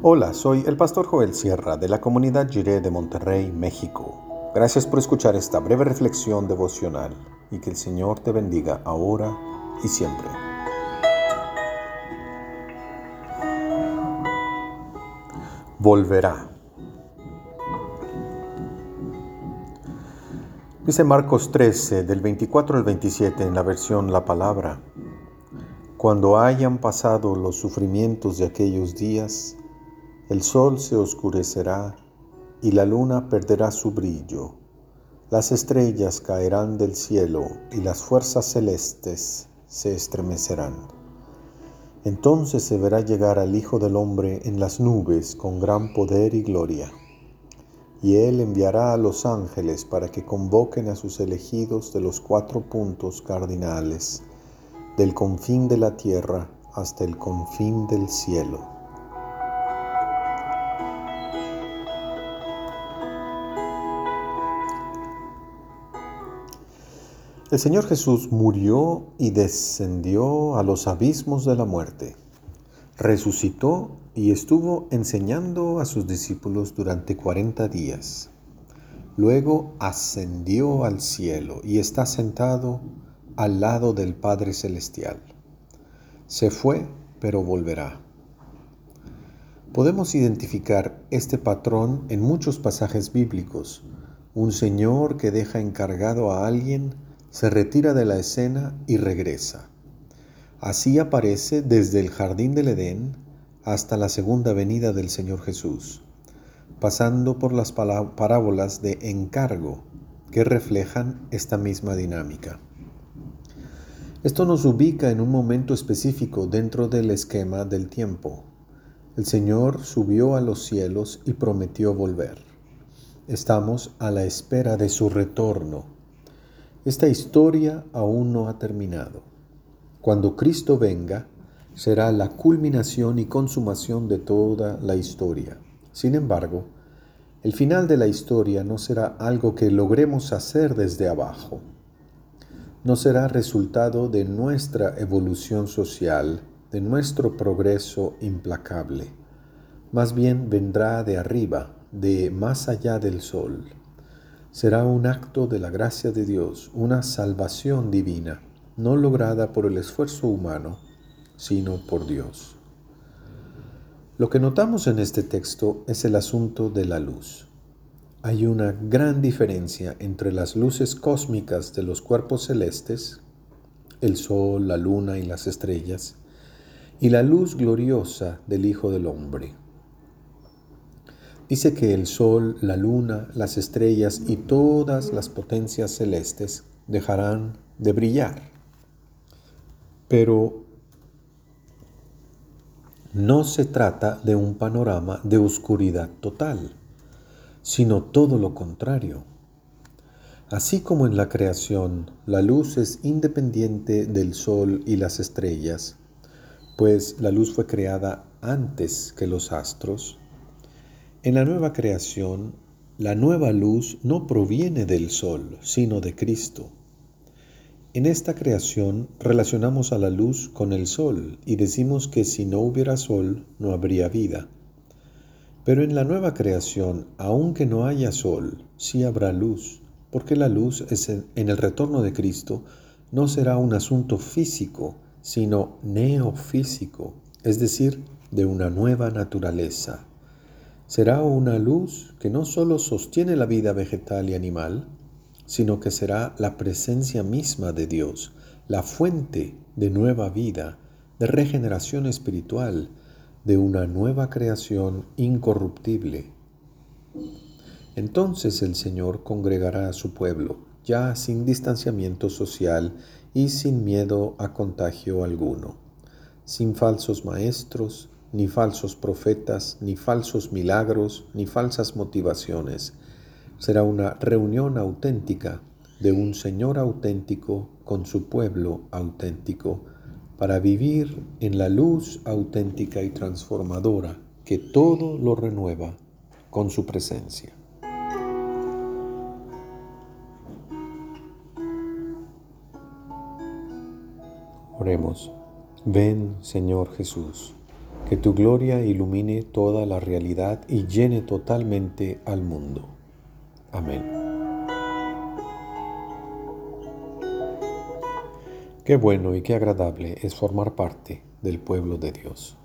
Hola, soy el pastor Joel Sierra de la comunidad Jiré de Monterrey, México. Gracias por escuchar esta breve reflexión devocional y que el Señor te bendiga ahora y siempre. Volverá. Dice Marcos 13, del 24 al 27 en la versión La Palabra. Cuando hayan pasado los sufrimientos de aquellos días, el sol se oscurecerá y la luna perderá su brillo. Las estrellas caerán del cielo y las fuerzas celestes se estremecerán. Entonces se verá llegar al Hijo del Hombre en las nubes con gran poder y gloria. Y él enviará a los ángeles para que convoquen a sus elegidos de los cuatro puntos cardinales, del confín de la tierra hasta el confín del cielo. El Señor Jesús murió y descendió a los abismos de la muerte. Resucitó y estuvo enseñando a sus discípulos durante cuarenta días. Luego ascendió al cielo y está sentado al lado del Padre Celestial. Se fue, pero volverá. Podemos identificar este patrón en muchos pasajes bíblicos. Un Señor que deja encargado a alguien se retira de la escena y regresa. Así aparece desde el jardín del Edén hasta la segunda venida del Señor Jesús, pasando por las parábolas de encargo que reflejan esta misma dinámica. Esto nos ubica en un momento específico dentro del esquema del tiempo. El Señor subió a los cielos y prometió volver. Estamos a la espera de su retorno esta historia aún no ha terminado. Cuando Cristo venga, será la culminación y consumación de toda la historia. Sin embargo, el final de la historia no será algo que logremos hacer desde abajo. No será resultado de nuestra evolución social, de nuestro progreso implacable. Más bien vendrá de arriba, de más allá del sol será un acto de la gracia de Dios, una salvación divina, no lograda por el esfuerzo humano, sino por Dios. Lo que notamos en este texto es el asunto de la luz. Hay una gran diferencia entre las luces cósmicas de los cuerpos celestes, el sol, la luna y las estrellas, y la luz gloriosa del Hijo del Hombre. Dice que el sol, la luna, las estrellas y todas las potencias celestes dejarán de brillar. Pero no se trata de un panorama de oscuridad total, sino todo lo contrario. Así como en la creación la luz es independiente del sol y las estrellas, pues la luz fue creada antes que los astros, en la nueva creación, la nueva luz no proviene del sol, sino de Cristo. En esta creación relacionamos a la luz con el sol y decimos que si no hubiera sol no habría vida. Pero en la nueva creación, aunque no haya sol, sí habrá luz, porque la luz en el retorno de Cristo no será un asunto físico, sino neofísico, es decir, de una nueva naturaleza. Será una luz que no solo sostiene la vida vegetal y animal, sino que será la presencia misma de Dios, la fuente de nueva vida, de regeneración espiritual, de una nueva creación incorruptible. Entonces el Señor congregará a su pueblo, ya sin distanciamiento social y sin miedo a contagio alguno, sin falsos maestros, ni falsos profetas, ni falsos milagros, ni falsas motivaciones. Será una reunión auténtica de un Señor auténtico con su pueblo auténtico, para vivir en la luz auténtica y transformadora que todo lo renueva con su presencia. Oremos. Ven, Señor Jesús, que tu gloria ilumine toda la realidad y llene totalmente al mundo. Amén. Qué bueno y qué agradable es formar parte del pueblo de Dios.